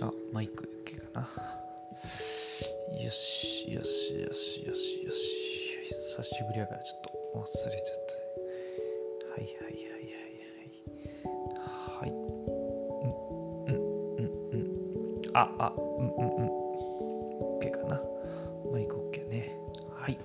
あ、マイク系かな。よし、よし、よし、よし、よし。久しぶりやからちょっと忘れちゃった。はいはいはいはいはい。はい。うん、うん、うん、うん。あ、あ、うん、うん、うん。OK かな。マイク OK ね。はい。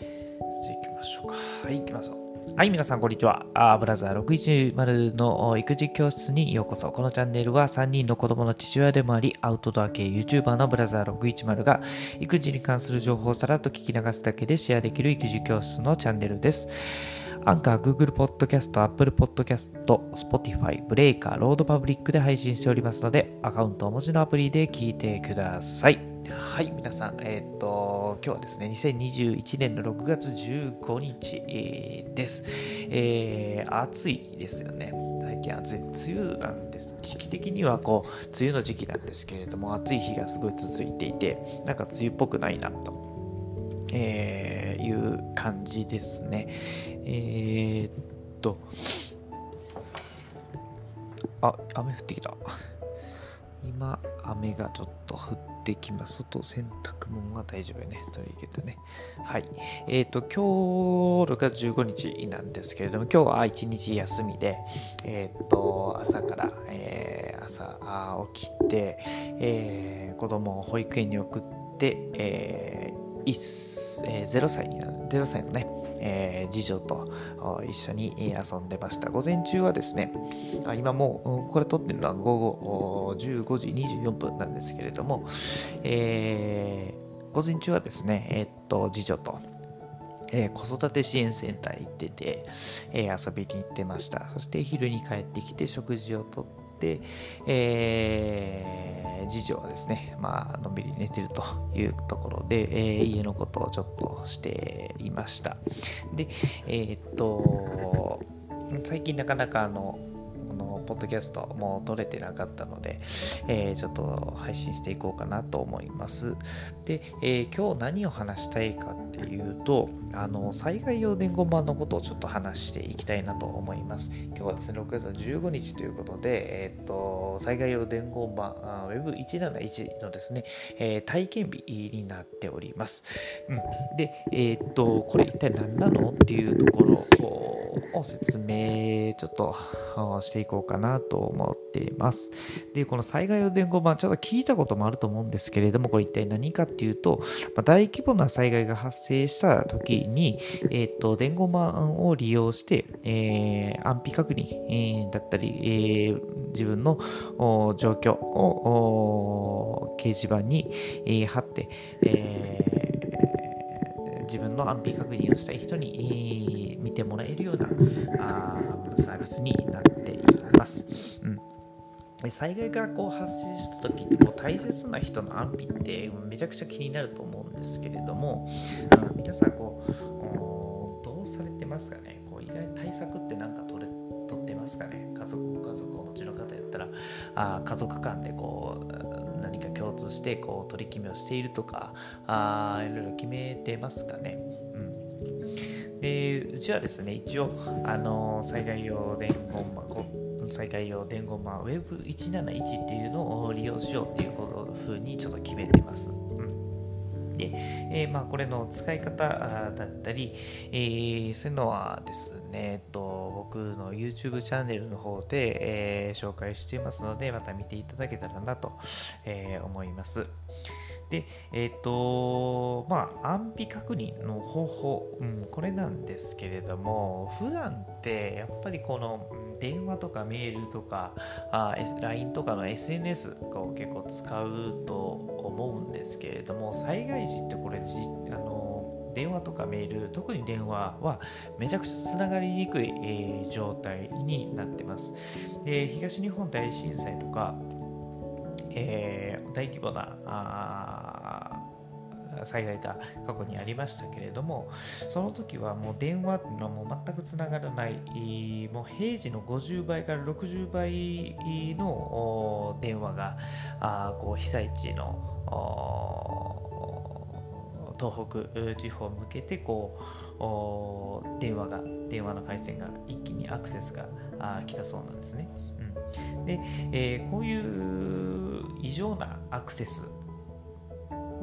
じゃあ行きましょうか。はい、行きましょう。はい、皆さん、こんにちは。あブラザー610の育児教室にようこそ。このチャンネルは3人の子供の父親でもあり、アウトドア系 YouTuber のブラザー610が育児に関する情報をさらっと聞き流すだけでシェアできる育児教室のチャンネルです。アンカー、Google Podcast、Apple Podcast、Spotify、ブレイカー、ロードパブリックで配信しておりますので、アカウントお持ちのアプリで聞いてください。はい、皆さん、えっ、ーと、今日はですね、2021年の6月15日、えーです、えー暑いですよね。最近暑い。梅雨なんです。時期的にはこう、梅雨の時期なんですけれども、暑い日がすごい続いていて、なんか梅雨っぽくないなと。えーいう感じですね。えーっと、あ、雨降ってきた。今、雨がちょっと降ってきます。外、洗濯物は大丈夫よね。取り入れたね。はい。えーっと、今日、6月15日なんですけれども、今日は一日休みで、えーと、朝から、えー朝起きて、えー子供を保育園に送って、えーいっえー0歳になる0歳のね、えー次女と一緒に遊んでました。午前中はですね今もうこれ撮ってるのは午後15時24分なんですけれども、えー午前中はですねえーっと次女とえー子育て支援センターに行ってて、えー遊びに行ってました。そして昼に帰ってきて食事をとって、えー次女はですね、まあのんびり寝てるというところで、えー家のことをちょっとしていました。でえーっと最近なかなかあのポッドキャストも撮れてなかったので、えーちょっと配信していこうかなと思います。で、えー今日何を話したいかっていうと、あの災害用伝言板のことをちょっと話していきたいなと思います。今日はですね、6月15日ということで、えーっと災害用伝言板あ Web171 のですね、えー体験日になっております。うん、で、えーっと、これ一体何なのっていうところを説明ちょっとしていこうかなと思っています。で、この災害用伝言板、ちょっと聞いたこともあると思うんですけれども、これ一体何かっていうと、ま大規模な災害が発生した時に、えーっと、伝言板を利用して、えー安否確認、だったり、えー自分の状況を掲示板に、え貼って、えー自分の安否確認をしたい人に、見てもらえるようなあーサービスになっています。うん。災害がこう発生した時ってこう大切な人の安否ってめちゃくちゃ気になると思うんですけれども、皆さんこうどうされてますかね？こう意外に対策って何か取れ取ってますかね？家族ご家族をお持ちの方やったらあ家族間でこう何か共通してこう取り決めをしているとかあいろいろ決めてますかね、うん、でうちはですね一応あの災害用伝言板こ災害用伝言マ Web171 っていうのを利用しようっていうこと風にちょっと決めてます。うんで、えーまあ、これの使い方だったり、えーそういうのはですね、えっと、僕の YouTube チャンネルの方で、えー紹介していますので、また見ていただけたらなと、え思います。で、えっ、と、まあ、安否確認の方法、うん、これなんですけれども、普段ってやっぱりこのうん電話とかメールとか、あ LINE とかの SNS を結構使うと思うんですけれども、災害時ってこれじ、あの、電話とかメール、特に電話はめちゃくちゃつながりにくい、えー状態になってます。で、東日本大震災とか、えー大規模なあ災害が過去にありましたけれどもその時はもう電話っていうのはもう全くつながらないもう平時の50倍から60倍の電話があこう被災地の東北地方向けてこう電話が電話の回線が一気にアクセスが来たそうなんですね。うんで、えー、こういう異常なアクセス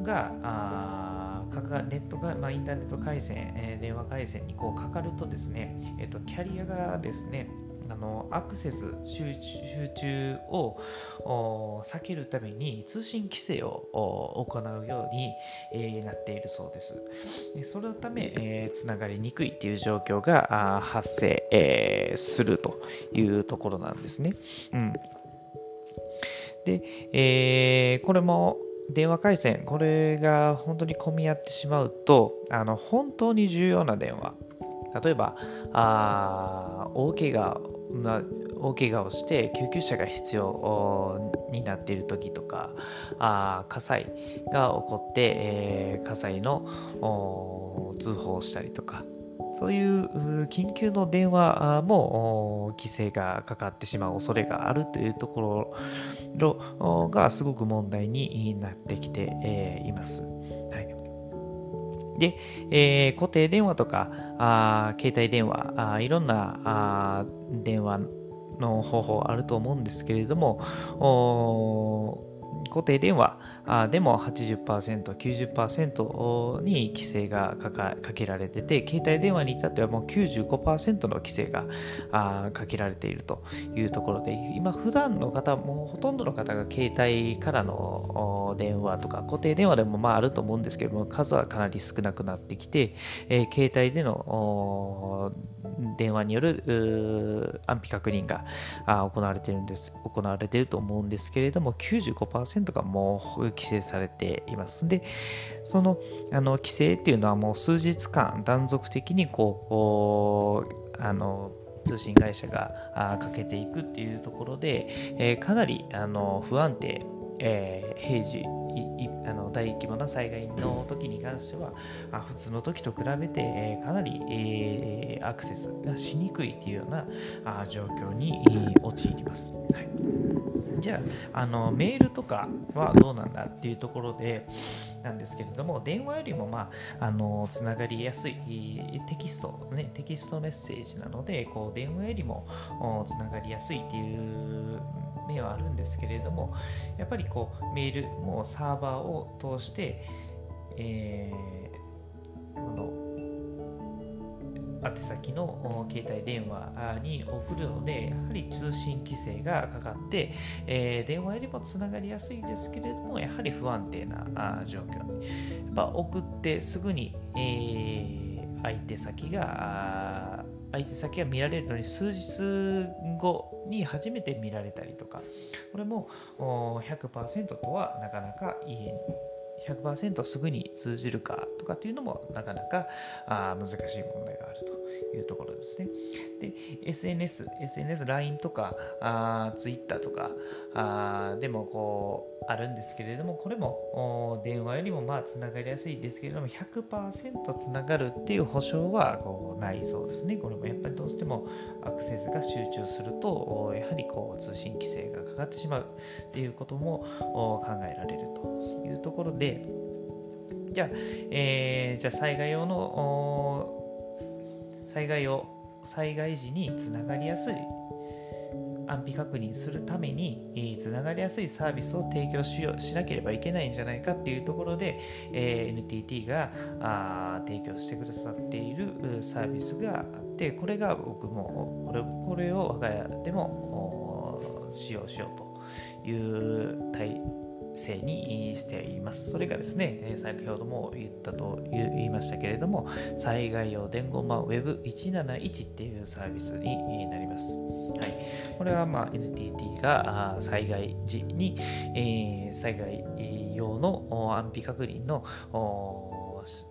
があかかネットが、まあ、インターネット回線、えー、電話回線にこうかかるとですね、えーと、キャリアがですねあのアクセス集中を避けるために通信規制を行うように、えー、なっているそうです。でそのため、えー、つながりにくいという状況が発生、えー、するというところなんですね、うん、で、えー、これも電話回線、これが本当に混み合ってしまうと、あの本当に重要な電話、例えば、あ大怪我、ま大怪我をして救急車が必要になっている時とかあ火災が起こって、えー、火災の通報をしたりとかそういう緊急の電話も規制がかかってしまう恐れがあるというところがすごく問題になってきています。で、えー、固定電話とかあ携帯電話あいろんなあ電話の方法あると思うんですけれども固定電話あでも80%、90%に規制がかけられてて、携帯電話に至ってはもう95%の規制があかけられているというところで、今普段の方、もうほとんどの方が携帯からの電話とか固定電話でもまああると思うんですけども、数はかなり少なくなってきて、えー、携帯での電話による安否確認が行われてるんです、行われていると思うんですけれども、95%がもう規制されています。で、そのあの規制っていうのはもう数日間断続的にこう、あの、通信会社がかけていくっていうところで、えー、かなりあの不安定、えー、平時あの大規模な災害の時に関してはあ普通の時と比べて、えー、かなり、え、アクセスがしにくいというようなあ状況に、陥ります。はいじゃああのメールとかはどうなんだっていうところでなんですけれども電話よりもまああのつながりやすいテキストねテキストメッセージなのでこう電話よりもつながりやすいっていう面はあるんですけれどもやっぱりこうメールもサーバーを通して、えー、その宛先の携帯電話に送るのでやはり通信規制がかかって、えー、電話よりもつながりやすいですけれどもやはり不安定な状況に。やっぱ送ってすぐに、えー、相手先が相手先が見られるのに数日後に初めて見られたりとかこれも100%とはなかなか言え100%すぐに通じるかとかっていうのもなかなかあ難しい問題があるというところですね。で、SNS、SNS、LINE とかあ Twitter とかあでもこうあるんですけれども、これも電話よりもまあつながりやすいですけれども、100%つながるっていう保証はこうないそうですね。これもやっぱりどうしてもアクセスが集中すると、やはりこう通信規制がかかってしまうっていうことも考えられるというところで、でじゃあ、えー、じゃ災害用の災害用災害時につながりやすい安否確認するために、え、つながりやすいサービスを提供しよしなければいけないんじゃないかっていうところで、え、NTT があ提供してくださっているサービスがあってこれが僕もこれこれを我が家でも使用しようという対制にしています。それがですね、先ほども言ったと言いましたけれども、災害用伝言版 Web171 っていうサービスになります。はい、これは、まあ、NTT が災害時に、え、災害用の安否確認の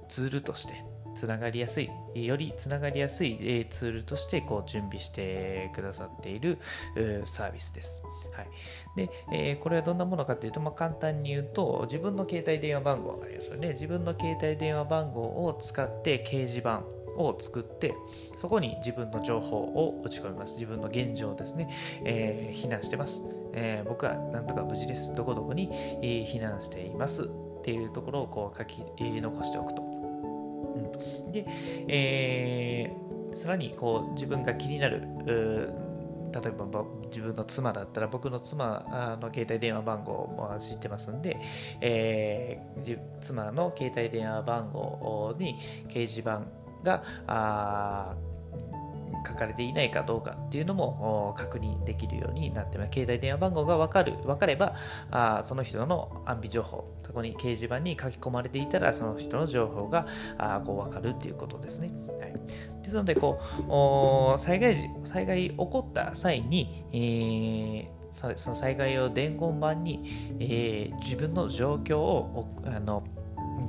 ツールとしてつながりやすい、よりつながりやすいツールとしてこう準備してくださっているサービスです。はい、で、えー、これはどんなものかというと、まあ、簡単に言うと、自分の携帯電話番号がありますよね。自分の携帯電話番号を使って掲示板を作って、そこに自分の情報を打ち込みます。自分の現状ですね。えー、避難してます。えー、僕はなんとか無事です。どこどこに、え、避難しています。っていうところをこう書き、え、残しておくと。うん、で、えー、さらにこう自分が気になる例えば自分の妻だったら僕の妻の携帯電話番号も知ってますんで、えー、妻の携帯電話番号に掲示板が書かれていないかどうかっていうのも確認できるようになってます。携帯電話番号が分かる、分かれば、あその人の安否情報、そこに掲示板に書き込まれていたら、その人の情報があこう分かるっていうことですね。はい、ですので、こう、災害時、災害起こった際に、えーその災害を伝言板に、えー、自分の状況をあの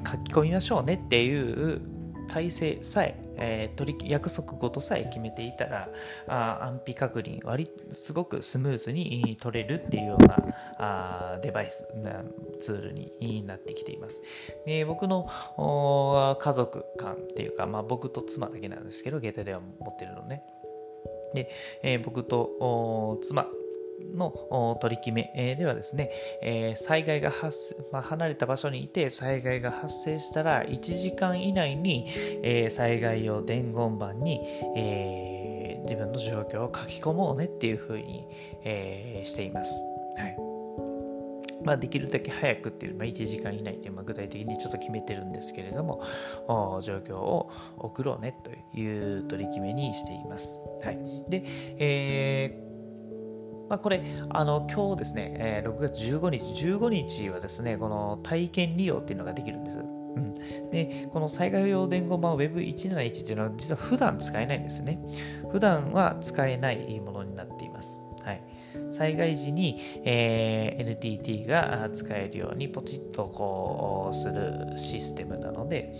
書き込みましょうねっていう体制さええー、取り約束事さえ決めていたらあ安否確認割すごくスムーズに取れるっていうようなあデバイスなツールになってきています。で僕の家族間っていうか、まあ、僕と妻だけなんですけど携帯電話持ってるのね。で、えー、僕と妻の取り決めではですね、災害が発生、まあ、離れた場所にいて災害が発生したら1時間以内に、災害用伝言板に、え自分の状況を書き込もうねっていうふうに、えしています。はいまあ、できるだけ早くっていう、まあ、1時間以内っていう、まあ、具体的にちょっと決めてるんですけれども、状況を送ろうねという取り決めにしています。はい。で、えーまあ、これ、あの今日ですね、えー、6月15日、15日はですね、この体験利用っていうのができるんです。うん、でこの災害用伝言板 Web171 っていうのは実は普段使えないんですね。普段は使えないものになっています。はい、災害時に、えー、NTT が使えるようにポチッとこうするシステムなので、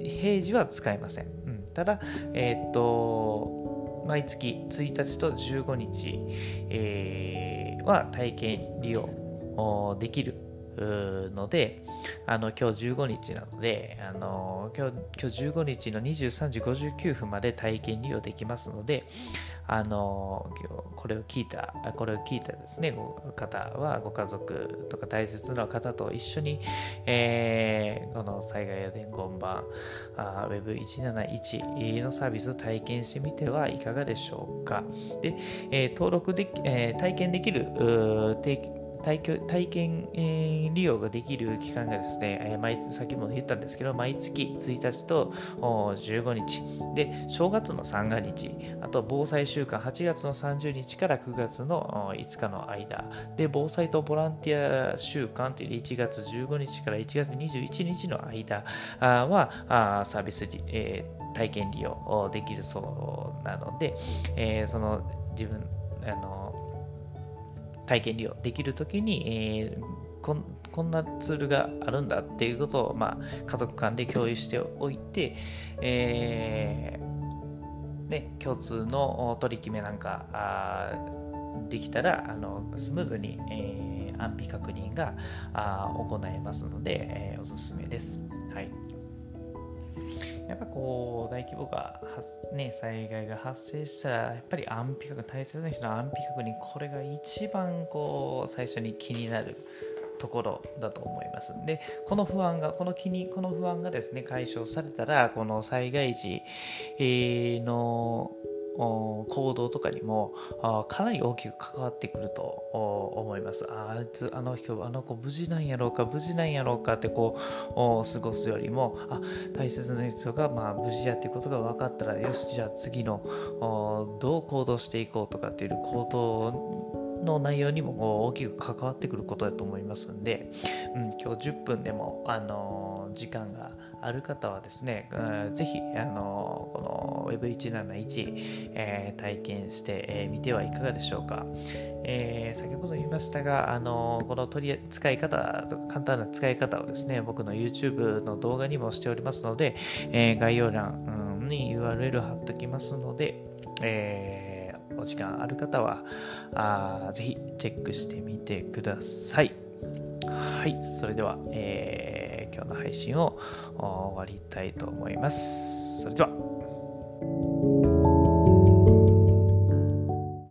平時は使えません。うん、ただ、えー、っと、毎月1日と15日、えー、は体験利用できるので、あの今日15日なので、あの今日今日15日の23時59分まで体験利用できますので、あのこれを聞いた、これを聞いたですね、ご方はご家族とか大切な方と一緒に、えー、この災害や伝言版 Web171 のサービスを体験してみてはいかがでしょうか。で、えー、登録で、えー、体験できる定体体験、えー、利用ができる期間がですね、えー、毎月、先も言ったんですけど、毎月1日と15日、で、正月の三が日、あと防災週間8月の30日から9月の5日の間、で、防災とボランティア週間という1月15日から1月21日の間は、サービス、えー、体験利用できるそうなので、えー、その自分、あの、体験利用できるときに、えー、こんこんなツールがあるんだっていうことを、まあ、家族間で共有しておいて、えーね、共通の取り決めなんかできたらあのスムーズに、えー、安否確認があ行えますので、えー、おすすめです。はいやっぱこう大規模が発、ね、災害が発生したらやっぱり安否確大切な人の安否確認これが一番こう最初に気になるところだと思います。で、この不安が、この気に、この不安がですね、解消されたら、この災害時の行動とかにもかなり大きく関わってくると思います。あいつ、あの人、あの子無事なんやろうか、無事なんやろうかってこう過ごすよりも、あ大切な人がまあ無事やっていうことが分かったら、よし、じゃあ次のどう行動していこうとかっていう行動の内容にも大きく関わってくることだと思いますんで、うん、今日10分でも、あの時間がある方はですね、ぜひ、あのこの Web171、えー、体験してみ、てはいかがでしょうか。えー、先ほど言いましたが、あのこの取り使い方とか簡単な使い方をですね、僕の YouTube の動画にもしておりますので、えー、概要欄に URL 貼っておきますので、えー、お時間ある方はあぜひチェックしてみてください。はい、それでは、えー、今日の配信を終わりたいと思います。それでは。